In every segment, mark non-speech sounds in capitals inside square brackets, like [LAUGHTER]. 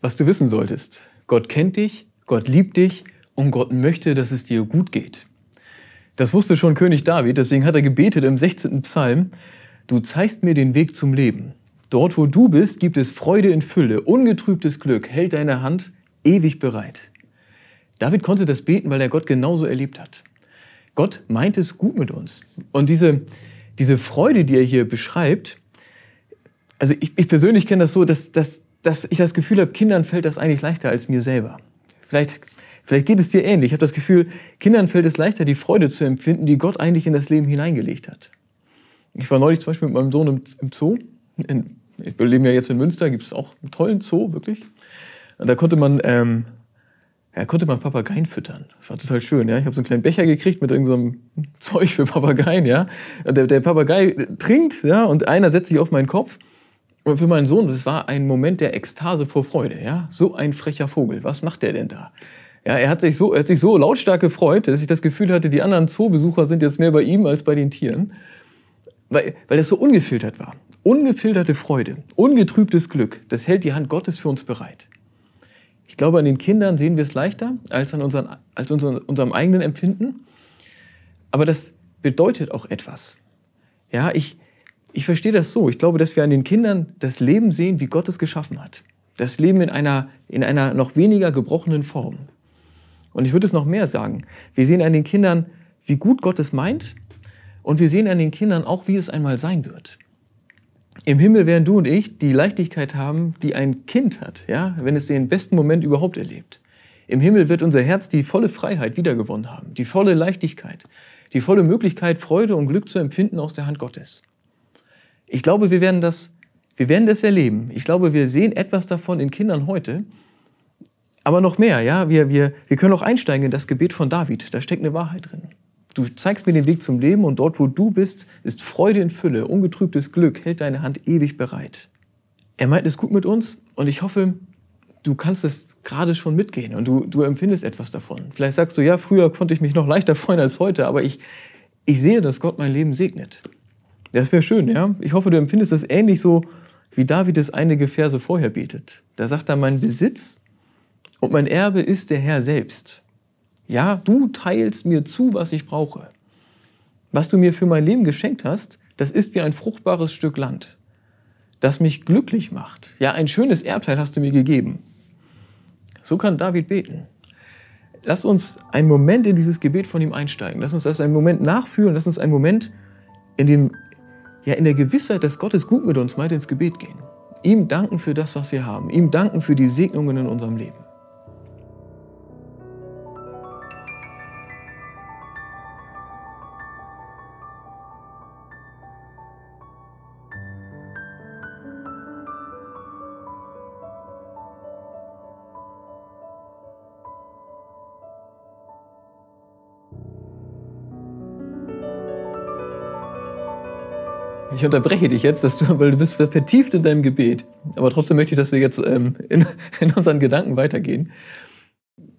was du wissen solltest. Gott kennt dich, Gott liebt dich und Gott möchte, dass es dir gut geht. Das wusste schon König David, deswegen hat er gebetet im 16. Psalm, du zeigst mir den Weg zum Leben. Dort, wo du bist, gibt es Freude in Fülle, ungetrübtes Glück, hält deine Hand ewig bereit. David konnte das beten, weil er Gott genauso erlebt hat. Gott meint es gut mit uns. Und diese, diese Freude, die er hier beschreibt, also ich, ich persönlich kenne das so, dass, dass, dass ich das Gefühl habe, Kindern fällt das eigentlich leichter als mir selber. Vielleicht, vielleicht geht es dir ähnlich. Ich habe das Gefühl, Kindern fällt es leichter, die Freude zu empfinden, die Gott eigentlich in das Leben hineingelegt hat. Ich war neulich zum Beispiel mit meinem Sohn im, Zoo. In, wir leben ja jetzt in Münster, gibt es auch einen tollen Zoo, wirklich. Und da konnte man, ähm, ja, konnte man Papageien füttern. Das war total schön, ja. Ich habe so einen kleinen Becher gekriegt mit irgendeinem so [LAUGHS] Zeug für Papageien, ja. Der, der Papagei trinkt, ja, und einer setzt sich auf meinen Kopf und für meinen Sohn, das war ein Moment der Ekstase vor Freude. Ja? So ein frecher Vogel. Was macht der denn da? Ja, er hat sich so, er hat sich so lautstark gefreut, dass ich das Gefühl hatte, die anderen Zoobesucher sind jetzt mehr bei ihm als bei den Tieren. Weil, weil das so ungefiltert war. Ungefilterte Freude, ungetrübtes Glück, das hält die Hand Gottes für uns bereit. Ich glaube, an den Kindern sehen wir es leichter als an unseren, als unseren, unserem eigenen Empfinden. Aber das bedeutet auch etwas. Ja, ich, ich verstehe das so. Ich glaube, dass wir an den Kindern das Leben sehen, wie Gott es geschaffen hat. Das Leben in einer, in einer noch weniger gebrochenen Form. Und ich würde es noch mehr sagen. Wir sehen an den Kindern, wie gut Gott es meint. Und wir sehen an den Kindern auch, wie es einmal sein wird. Im Himmel werden du und ich die Leichtigkeit haben, die ein Kind hat, ja, wenn es den besten Moment überhaupt erlebt. Im Himmel wird unser Herz die volle Freiheit wiedergewonnen haben, die volle Leichtigkeit, die volle Möglichkeit, Freude und Glück zu empfinden aus der Hand Gottes. Ich glaube, wir werden das, wir werden das erleben. Ich glaube, wir sehen etwas davon in Kindern heute. Aber noch mehr, ja, wir, wir, wir können auch einsteigen in das Gebet von David. Da steckt eine Wahrheit drin. Du zeigst mir den Weg zum Leben und dort, wo du bist, ist Freude in Fülle, ungetrübtes Glück, hält deine Hand ewig bereit. Er meint es gut mit uns und ich hoffe, du kannst es gerade schon mitgehen und du, du empfindest etwas davon. Vielleicht sagst du, ja, früher konnte ich mich noch leichter freuen als heute, aber ich, ich sehe, dass Gott mein Leben segnet. Das wäre schön, ja. Ich hoffe, du empfindest das ähnlich so, wie David es einige Verse vorher betet. Da sagt er, mein Besitz und mein Erbe ist der Herr selbst. Ja, du teilst mir zu, was ich brauche. Was du mir für mein Leben geschenkt hast, das ist wie ein fruchtbares Stück Land, das mich glücklich macht. Ja, ein schönes Erbteil hast du mir gegeben. So kann David beten. Lass uns einen Moment in dieses Gebet von ihm einsteigen. Lass uns das einen Moment nachfühlen. Lass uns einen Moment in dem ja in der Gewissheit, dass Gott es gut mit uns meint, ins Gebet gehen. Ihm danken für das, was wir haben. Ihm danken für die Segnungen in unserem Leben. Ich unterbreche dich jetzt, du, [LAUGHS] weil du bist vertieft in deinem Gebet. Aber trotzdem möchte ich, dass wir jetzt ähm, in, [LAUGHS] in unseren Gedanken weitergehen.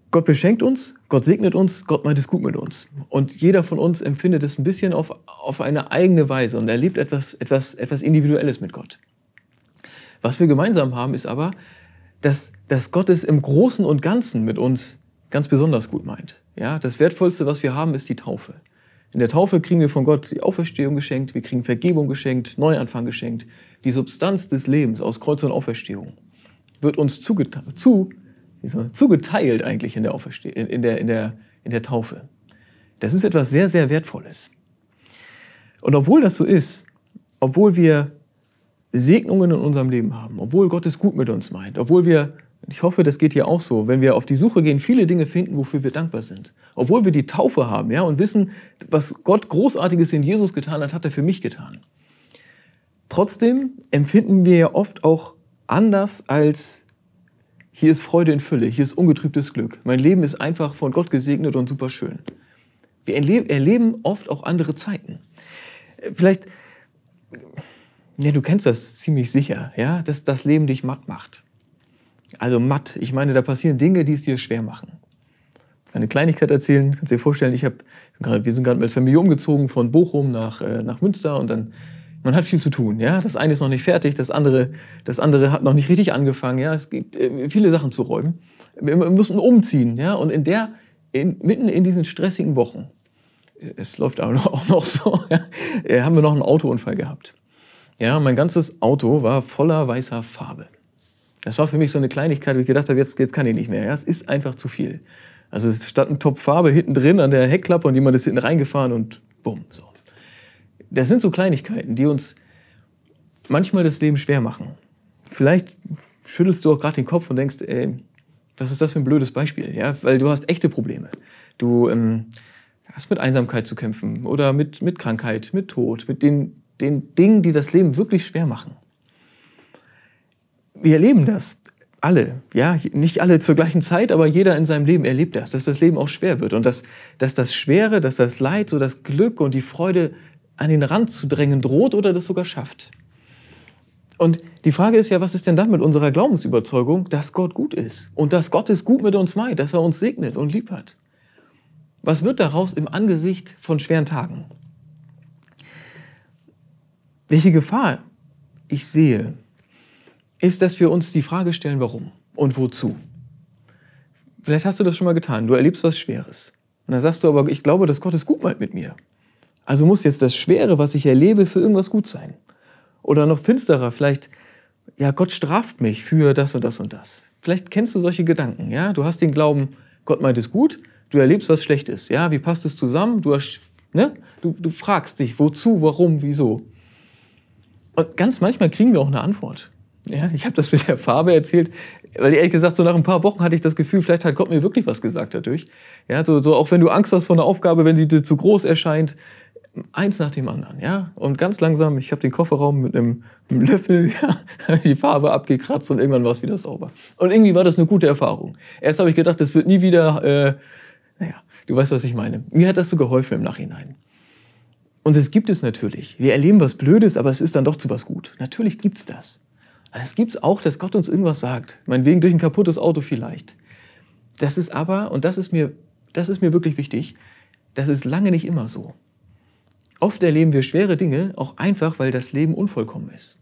Gott beschenkt uns, Gott segnet uns, Gott meint es gut mit uns. Und jeder von uns empfindet es ein bisschen auf, auf eine eigene Weise und erlebt etwas, etwas, etwas Individuelles mit Gott. Was wir gemeinsam haben, ist aber, dass, dass Gott es im Großen und Ganzen mit uns ganz besonders gut meint. Ja, das Wertvollste, was wir haben, ist die Taufe. In der Taufe kriegen wir von Gott die Auferstehung geschenkt, wir kriegen Vergebung geschenkt, Neuanfang geschenkt. Die Substanz des Lebens aus Kreuz und Auferstehung wird uns zugeteilt, zu, zugeteilt eigentlich in der, Aufersteh in, der, in, der, in der Taufe. Das ist etwas sehr, sehr Wertvolles. Und obwohl das so ist, obwohl wir Segnungen in unserem Leben haben, obwohl Gott es gut mit uns meint, obwohl wir ich hoffe, das geht hier auch so. Wenn wir auf die Suche gehen, viele Dinge finden, wofür wir dankbar sind. Obwohl wir die Taufe haben, ja, und wissen, was Gott Großartiges in Jesus getan hat, hat er für mich getan. Trotzdem empfinden wir ja oft auch anders als hier ist Freude in Fülle, hier ist ungetrübtes Glück. Mein Leben ist einfach von Gott gesegnet und super schön. Wir erleben oft auch andere Zeiten. Vielleicht, ja, du kennst das ziemlich sicher, ja, dass das Leben dich matt macht. Also matt. Ich meine, da passieren Dinge, die es dir schwer machen. Eine Kleinigkeit erzählen, kannst dir vorstellen, ich hab, wir sind gerade als Familie umgezogen von Bochum nach, äh, nach Münster und dann Man hat viel zu tun, ja. Das eine ist noch nicht fertig, das andere, das andere hat noch nicht richtig angefangen, ja. Es gibt äh, viele Sachen zu räumen. Wir müssen umziehen, ja. Und in der, in, mitten in diesen stressigen Wochen, äh, es läuft noch, [LAUGHS] auch noch so, ja, äh, haben wir noch einen Autounfall gehabt. Ja, mein ganzes Auto war voller weißer Farbe. Das war für mich so eine Kleinigkeit, wo ich gedacht habe, jetzt, jetzt kann ich nicht mehr. Ja, es ist einfach zu viel. Also es stand ein Topf Farbe hinten drin an der Heckklappe und jemand ist hinten reingefahren und bumm, so das sind so Kleinigkeiten, die uns manchmal das Leben schwer machen. Vielleicht schüttelst du auch gerade den Kopf und denkst, ey, was ist das für ein blödes Beispiel? Ja, weil du hast echte Probleme. Du ähm, hast mit Einsamkeit zu kämpfen oder mit, mit Krankheit, mit Tod, mit den, den Dingen, die das Leben wirklich schwer machen. Wir erleben das alle, ja, nicht alle zur gleichen Zeit, aber jeder in seinem Leben erlebt das, dass das Leben auch schwer wird und dass, dass das Schwere, dass das Leid, so das Glück und die Freude an den Rand zu drängen droht oder das sogar schafft. Und die Frage ist ja, was ist denn dann mit unserer Glaubensüberzeugung, dass Gott gut ist und dass Gott es gut mit uns meint, dass er uns segnet und lieb hat? Was wird daraus im Angesicht von schweren Tagen? Welche Gefahr ich sehe, ist, dass wir uns die Frage stellen, warum und wozu. Vielleicht hast du das schon mal getan. Du erlebst was Schweres. Und dann sagst du aber, ich glaube, dass Gott es gut meint mit mir. Also muss jetzt das Schwere, was ich erlebe, für irgendwas gut sein. Oder noch finsterer, vielleicht, ja, Gott straft mich für das und das und das. Vielleicht kennst du solche Gedanken, ja? Du hast den Glauben, Gott meint es gut, du erlebst was Schlechtes, ja? Wie passt es zusammen? Du hast, ne? Du, du fragst dich, wozu, warum, wieso? Und ganz manchmal kriegen wir auch eine Antwort. Ja, ich habe das mit der Farbe erzählt, weil ehrlich gesagt, so nach ein paar Wochen hatte ich das Gefühl, vielleicht hat Gott mir wirklich was gesagt dadurch. Ja, so, so auch wenn du Angst hast vor einer Aufgabe, wenn sie dir zu groß erscheint, eins nach dem anderen, ja. Und ganz langsam, ich habe den Kofferraum mit einem, Löffel, [LAUGHS] ja, die Farbe abgekratzt und irgendwann war es wieder sauber. Und irgendwie war das eine gute Erfahrung. Erst habe ich gedacht, das wird nie wieder, äh, naja, du weißt, was ich meine. Mir hat das so geholfen im Nachhinein. Und es gibt es natürlich. Wir erleben was Blödes, aber es ist dann doch zu was gut. Natürlich gibt's das. Aber es gibt's auch, dass Gott uns irgendwas sagt. Meinetwegen durch ein kaputtes Auto vielleicht. Das ist aber, und das ist mir, das ist mir wirklich wichtig, das ist lange nicht immer so. Oft erleben wir schwere Dinge auch einfach, weil das Leben unvollkommen ist.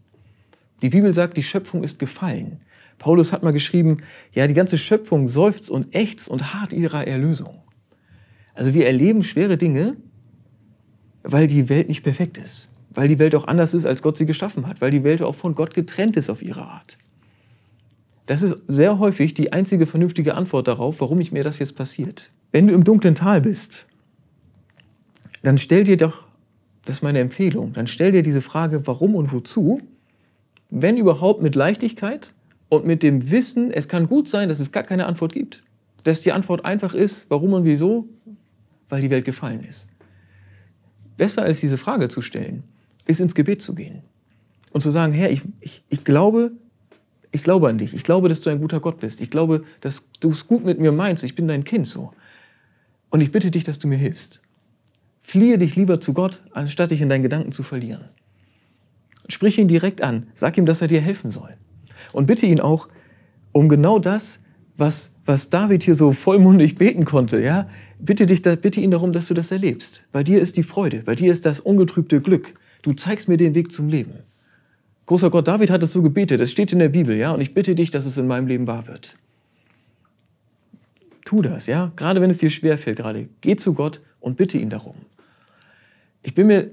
Die Bibel sagt, die Schöpfung ist gefallen. Paulus hat mal geschrieben, ja, die ganze Schöpfung seufzt und ächzt und hart ihrer Erlösung. Also wir erleben schwere Dinge, weil die Welt nicht perfekt ist, weil die Welt auch anders ist, als Gott sie geschaffen hat, weil die Welt auch von Gott getrennt ist auf ihre Art. Das ist sehr häufig die einzige vernünftige Antwort darauf, warum ich mir das jetzt passiert. Wenn du im dunklen Tal bist, dann stell dir doch das ist meine Empfehlung. Dann stell dir diese Frage, warum und wozu, wenn überhaupt mit Leichtigkeit und mit dem Wissen, es kann gut sein, dass es gar keine Antwort gibt. Dass die Antwort einfach ist, warum und wieso, weil die Welt gefallen ist. Besser als diese Frage zu stellen, ist ins Gebet zu gehen und zu sagen, Herr, ich, ich, ich glaube, ich glaube an dich. Ich glaube, dass du ein guter Gott bist. Ich glaube, dass du es gut mit mir meinst. Ich bin dein Kind so. Und ich bitte dich, dass du mir hilfst. Fliehe dich lieber zu Gott, anstatt dich in deinen Gedanken zu verlieren. Sprich ihn direkt an, sag ihm, dass er dir helfen soll. Und bitte ihn auch um genau das, was, was David hier so vollmundig beten konnte, ja? Bitte dich, bitte ihn darum, dass du das erlebst. Bei dir ist die Freude, bei dir ist das ungetrübte Glück. Du zeigst mir den Weg zum Leben. Großer Gott, David hat es so gebetet, es steht in der Bibel, ja? Und ich bitte dich, dass es in meinem Leben wahr wird. Tu das, ja? Gerade wenn es dir schwerfällt, gerade. Geh zu Gott und bitte ihn darum ich bin mir,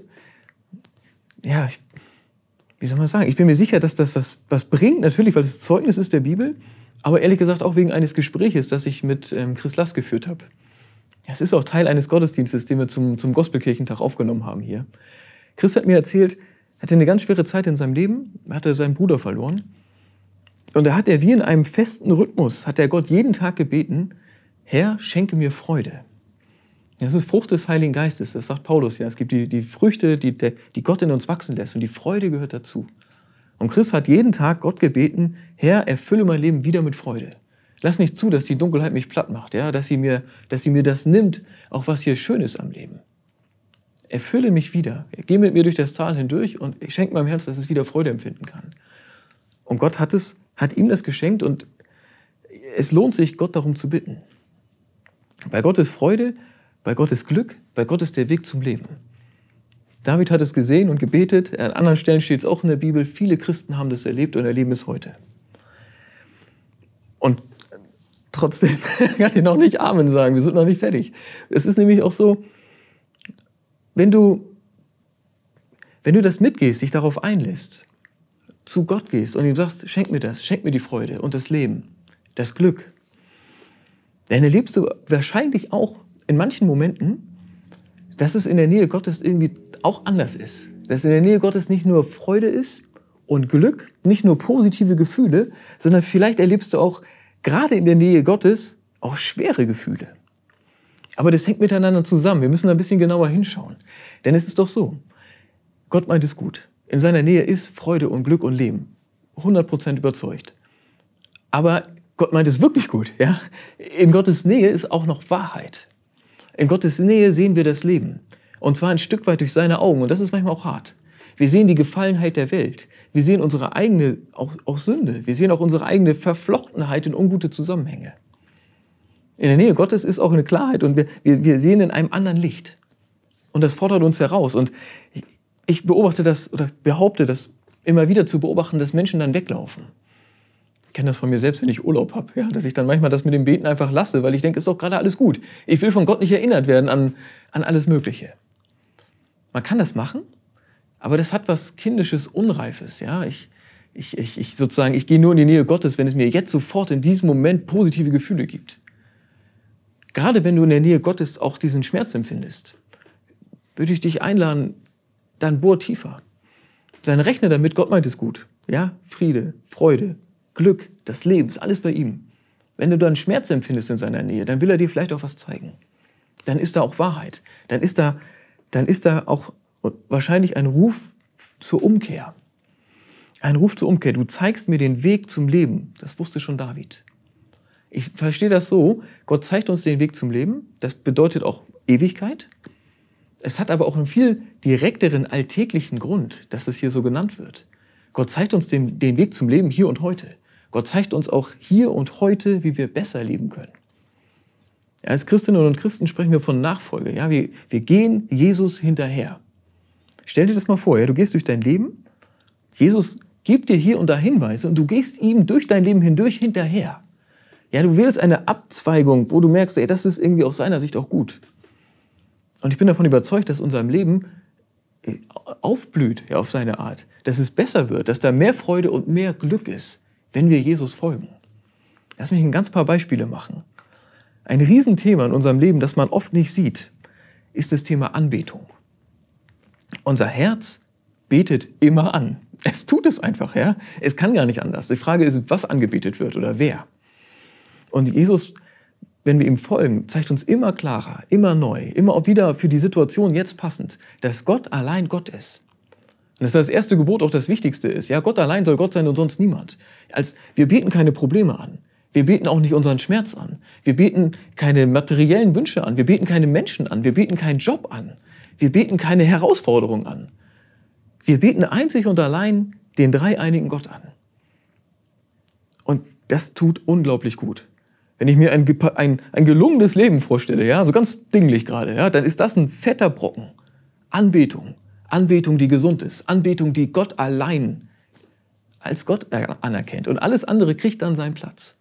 ja, ich, wie soll man sagen, ich bin mir sicher, dass das was, was bringt, natürlich, weil es Zeugnis ist der Bibel, aber ehrlich gesagt auch wegen eines Gespräches, das ich mit ähm, Chris Lass geführt habe. Es ist auch Teil eines Gottesdienstes, den wir zum, zum Gospelkirchentag aufgenommen haben hier. Chris hat mir erzählt, er hatte eine ganz schwere Zeit in seinem Leben, hatte seinen Bruder verloren. Und da hat er wie in einem festen Rhythmus, hat er Gott jeden Tag gebeten, Herr, schenke mir Freude. Das ist Frucht des Heiligen Geistes, das sagt Paulus ja. Es gibt die, die Früchte, die, die Gott in uns wachsen lässt und die Freude gehört dazu. Und Chris hat jeden Tag Gott gebeten, Herr, erfülle mein Leben wieder mit Freude. Lass nicht zu, dass die Dunkelheit mich platt macht, ja, dass sie mir, dass sie mir das nimmt, auch was hier schön ist am Leben. Erfülle mich wieder. Geh mit mir durch das Tal hindurch und ich schenke meinem Herz, dass es wieder Freude empfinden kann. Und Gott hat es, hat ihm das geschenkt und es lohnt sich, Gott darum zu bitten. Bei Gott ist Freude bei Gott ist Glück, bei Gott ist der Weg zum Leben. David hat es gesehen und gebetet. An anderen Stellen steht es auch in der Bibel. Viele Christen haben das erlebt und erleben es heute. Und trotzdem [LAUGHS] kann ich noch nicht Amen sagen. Wir sind noch nicht fertig. Es ist nämlich auch so, wenn du, wenn du das mitgehst, dich darauf einlässt, zu Gott gehst und ihm sagst, schenk mir das, schenk mir die Freude und das Leben, das Glück, dann erlebst du wahrscheinlich auch in manchen Momenten, dass es in der Nähe Gottes irgendwie auch anders ist. Dass in der Nähe Gottes nicht nur Freude ist und Glück, nicht nur positive Gefühle, sondern vielleicht erlebst du auch gerade in der Nähe Gottes auch schwere Gefühle. Aber das hängt miteinander zusammen. Wir müssen ein bisschen genauer hinschauen. Denn es ist doch so, Gott meint es gut. In seiner Nähe ist Freude und Glück und Leben. 100% überzeugt. Aber Gott meint es wirklich gut. Ja? In Gottes Nähe ist auch noch Wahrheit. In Gottes Nähe sehen wir das Leben. Und zwar ein Stück weit durch seine Augen. Und das ist manchmal auch hart. Wir sehen die Gefallenheit der Welt. Wir sehen unsere eigene auch, auch Sünde. Wir sehen auch unsere eigene Verflochtenheit in ungute Zusammenhänge. In der Nähe Gottes ist auch eine Klarheit und wir, wir, sehen in einem anderen Licht. Und das fordert uns heraus. Und ich beobachte das oder behaupte das immer wieder zu beobachten, dass Menschen dann weglaufen kenne das von mir selbst, wenn ich Urlaub habe, ja, dass ich dann manchmal das mit dem Beten einfach lasse, weil ich denke, ist doch gerade alles gut. Ich will von Gott nicht erinnert werden an, an alles Mögliche. Man kann das machen, aber das hat was kindisches, unreifes, ja. Ich, ich, ich, ich sozusagen, ich gehe nur in die Nähe Gottes, wenn es mir jetzt sofort in diesem Moment positive Gefühle gibt. Gerade wenn du in der Nähe Gottes auch diesen Schmerz empfindest, würde ich dich einladen, dann bohr tiefer. Dann rechne damit, Gott meint es gut. Ja, Friede, Freude, Glück, das Leben, ist alles bei ihm. Wenn du dann Schmerz empfindest in seiner Nähe, dann will er dir vielleicht auch was zeigen. Dann ist da auch Wahrheit. Dann ist da, dann ist da auch wahrscheinlich ein Ruf zur Umkehr. Ein Ruf zur Umkehr. Du zeigst mir den Weg zum Leben. Das wusste schon David. Ich verstehe das so. Gott zeigt uns den Weg zum Leben. Das bedeutet auch Ewigkeit. Es hat aber auch einen viel direkteren alltäglichen Grund, dass es hier so genannt wird. Gott zeigt uns den, den Weg zum Leben hier und heute. Gott zeigt uns auch hier und heute, wie wir besser leben können. Als Christinnen und Christen sprechen wir von Nachfolge. Ja, wir, wir gehen Jesus hinterher. Stell dir das mal vor, ja, du gehst durch dein Leben, Jesus gibt dir hier und da Hinweise und du gehst ihm durch dein Leben hindurch hinterher. Ja, du wählst eine Abzweigung, wo du merkst, ey, das ist irgendwie aus seiner Sicht auch gut. Und ich bin davon überzeugt, dass unserem Leben äh, aufblüht ja, auf seine Art, dass es besser wird, dass da mehr Freude und mehr Glück ist wenn wir Jesus folgen. Lass mich ein ganz paar Beispiele machen. Ein Riesenthema in unserem Leben, das man oft nicht sieht, ist das Thema Anbetung. Unser Herz betet immer an. Es tut es einfach, ja. Es kann gar nicht anders. Die Frage ist, was angebetet wird oder wer. Und Jesus, wenn wir ihm folgen, zeigt uns immer klarer, immer neu, immer wieder für die Situation jetzt passend, dass Gott allein Gott ist. Und dass das erste Gebot auch das Wichtigste ist. Ja, Gott allein soll Gott sein und sonst niemand. Als, wir beten keine Probleme an. Wir beten auch nicht unseren Schmerz an. Wir beten keine materiellen Wünsche an. Wir beten keine Menschen an. Wir beten keinen Job an. Wir beten keine Herausforderung an. Wir beten einzig und allein den dreieinigen Gott an. Und das tut unglaublich gut. Wenn ich mir ein, ein, ein gelungenes Leben vorstelle, ja, so ganz dinglich gerade, ja, dann ist das ein fetter Brocken. Anbetung, Anbetung, die gesund ist. Anbetung, die Gott allein als Gott anerkennt. Und alles andere kriegt dann seinen Platz.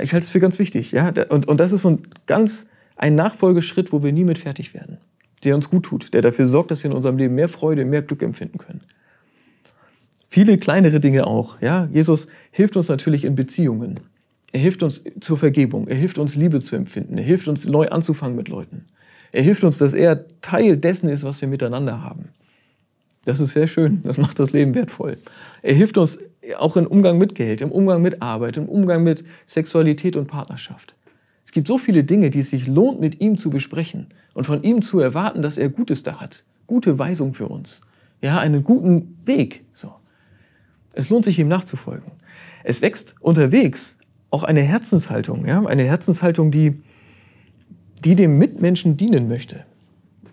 Ich halte es für ganz wichtig. Ja? Und, und das ist so ein ganz ein Nachfolgeschritt, wo wir nie mit fertig werden. Der uns gut tut, der dafür sorgt, dass wir in unserem Leben mehr Freude, mehr Glück empfinden können. Viele kleinere Dinge auch. Ja? Jesus hilft uns natürlich in Beziehungen. Er hilft uns zur Vergebung. Er hilft uns Liebe zu empfinden. Er hilft uns neu anzufangen mit Leuten. Er hilft uns, dass er Teil dessen ist, was wir miteinander haben. Das ist sehr schön. Das macht das Leben wertvoll. Er hilft uns auch im Umgang mit Geld, im Umgang mit Arbeit, im Umgang mit Sexualität und Partnerschaft. Es gibt so viele Dinge, die es sich lohnt, mit ihm zu besprechen und von ihm zu erwarten, dass er Gutes da hat. Gute Weisung für uns. Ja, einen guten Weg. So. Es lohnt sich, ihm nachzufolgen. Es wächst unterwegs auch eine Herzenshaltung. Ja, eine Herzenshaltung, die, die dem Mitmenschen dienen möchte.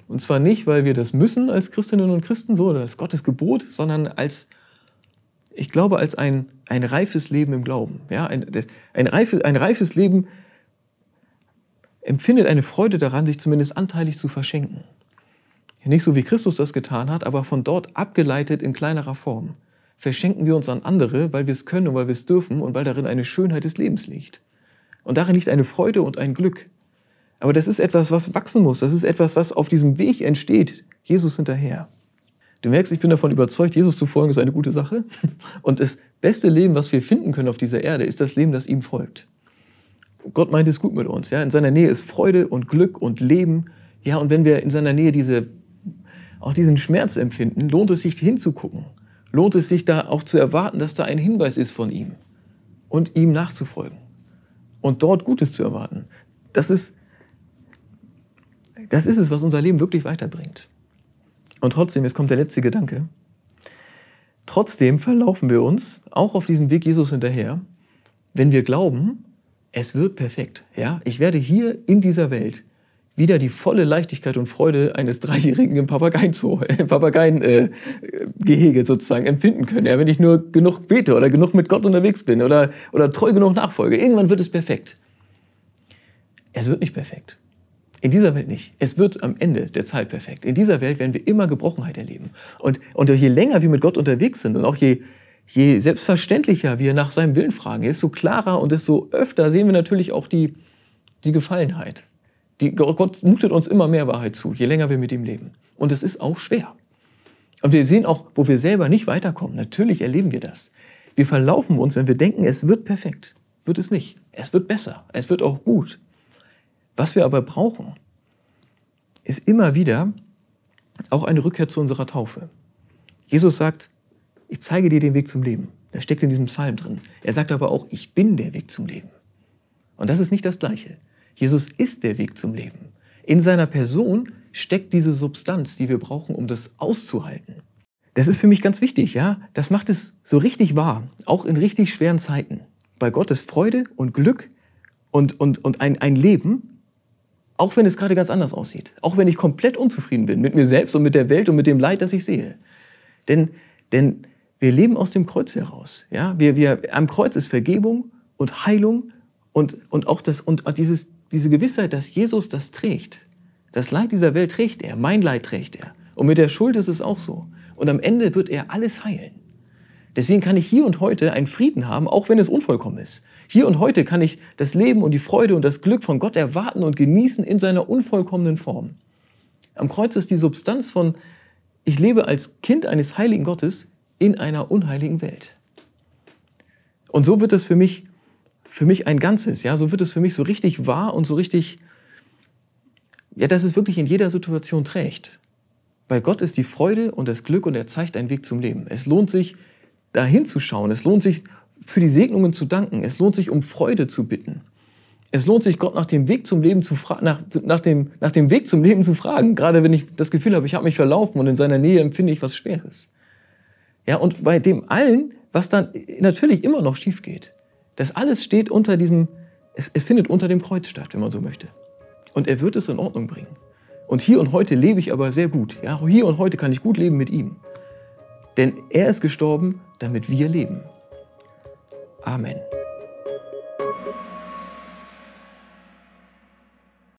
Und zwar nicht, weil wir das müssen als Christinnen und Christen, so, oder als Gottes Gebot, sondern als, ich glaube, als ein, ein reifes Leben im Glauben. Ja, ein, ein, reifes, ein reifes Leben empfindet eine Freude daran, sich zumindest anteilig zu verschenken. nicht so wie Christus das getan hat, aber von dort abgeleitet in kleinerer Form, verschenken wir uns an andere, weil wir es können und weil wir es dürfen und weil darin eine Schönheit des Lebens liegt. Und darin liegt eine Freude und ein Glück. Aber das ist etwas, was wachsen muss. Das ist etwas, was auf diesem Weg entsteht. Jesus hinterher. Du merkst, ich bin davon überzeugt, Jesus zu folgen ist eine gute Sache. [LAUGHS] Und das beste Leben, was wir finden können auf dieser Erde, ist das Leben, das ihm folgt. Gott meint es gut mit uns. Ja? In seiner Nähe ist Freude und Glück und Leben. Ja, und wenn wir in seiner Nähe diese, auch diesen Schmerz empfinden, lohnt es sich hinzugucken. Lohnt es sich da auch zu erwarten, dass da ein Hinweis ist von ihm und ihm nachzufolgen und dort Gutes zu erwarten. Das ist, das ist es, was unser Leben wirklich weiterbringt. Und trotzdem, jetzt kommt der letzte Gedanke. Trotzdem verlaufen wir uns auch auf diesem Weg Jesus hinterher, wenn wir glauben, es wird perfekt. Ja, ich werde hier in dieser Welt wieder die volle Leichtigkeit und Freude eines Dreijährigen im Papageiengehege [LAUGHS] Papageien, äh, sozusagen empfinden können. Ja, wenn ich nur genug bete oder genug mit Gott unterwegs bin oder, oder treu genug nachfolge. Irgendwann wird es perfekt. Es wird nicht perfekt. In dieser Welt nicht. Es wird am Ende der Zeit perfekt. In dieser Welt werden wir immer Gebrochenheit erleben. Und, und je länger wir mit Gott unterwegs sind und auch je, je selbstverständlicher wir nach seinem Willen fragen, desto klarer und desto öfter sehen wir natürlich auch die, die Gefallenheit. Die, Gott mutet uns immer mehr Wahrheit zu, je länger wir mit ihm leben. Und es ist auch schwer. Und wir sehen auch, wo wir selber nicht weiterkommen. Natürlich erleben wir das. Wir verlaufen uns, wenn wir denken, es wird perfekt. Wird es nicht. Es wird besser. Es wird auch gut. Was wir aber brauchen, ist immer wieder auch eine Rückkehr zu unserer Taufe. Jesus sagt, ich zeige dir den Weg zum Leben. Das steckt in diesem Psalm drin. Er sagt aber auch, ich bin der Weg zum Leben. Und das ist nicht das Gleiche. Jesus ist der Weg zum Leben. In seiner Person steckt diese Substanz, die wir brauchen, um das auszuhalten. Das ist für mich ganz wichtig, ja. Das macht es so richtig wahr, auch in richtig schweren Zeiten. Bei Gott ist Freude und Glück und, und, und ein, ein Leben, auch wenn es gerade ganz anders aussieht. Auch wenn ich komplett unzufrieden bin mit mir selbst und mit der Welt und mit dem Leid, das ich sehe. Denn, denn wir leben aus dem Kreuz heraus. Ja? Wir, wir, am Kreuz ist Vergebung und Heilung und, und auch das, und dieses, diese Gewissheit, dass Jesus das trägt. Das Leid dieser Welt trägt er, mein Leid trägt er. Und mit der Schuld ist es auch so. Und am Ende wird er alles heilen. Deswegen kann ich hier und heute einen Frieden haben, auch wenn es unvollkommen ist. Hier und heute kann ich das Leben und die Freude und das Glück von Gott erwarten und genießen in seiner unvollkommenen Form. Am Kreuz ist die Substanz von, ich lebe als Kind eines heiligen Gottes in einer unheiligen Welt. Und so wird es für mich, für mich ein Ganzes, ja, so wird es für mich so richtig wahr und so richtig, ja, dass es wirklich in jeder Situation trägt. Bei Gott ist die Freude und das Glück und er zeigt einen Weg zum Leben. Es lohnt sich, da hinzuschauen. Es lohnt sich, für die Segnungen zu danken. Es lohnt sich, um Freude zu bitten. Es lohnt sich, Gott nach dem Weg zum Leben zu fragen, nach, nach, dem, nach dem Weg zum Leben zu fragen. Gerade wenn ich das Gefühl habe, ich habe mich verlaufen und in seiner Nähe empfinde ich was Schweres. Ja, und bei dem allen, was dann natürlich immer noch schief geht, das alles steht unter diesem, es, es findet unter dem Kreuz statt, wenn man so möchte. Und er wird es in Ordnung bringen. Und hier und heute lebe ich aber sehr gut. Ja, hier und heute kann ich gut leben mit ihm. Denn er ist gestorben, damit wir leben. Amen.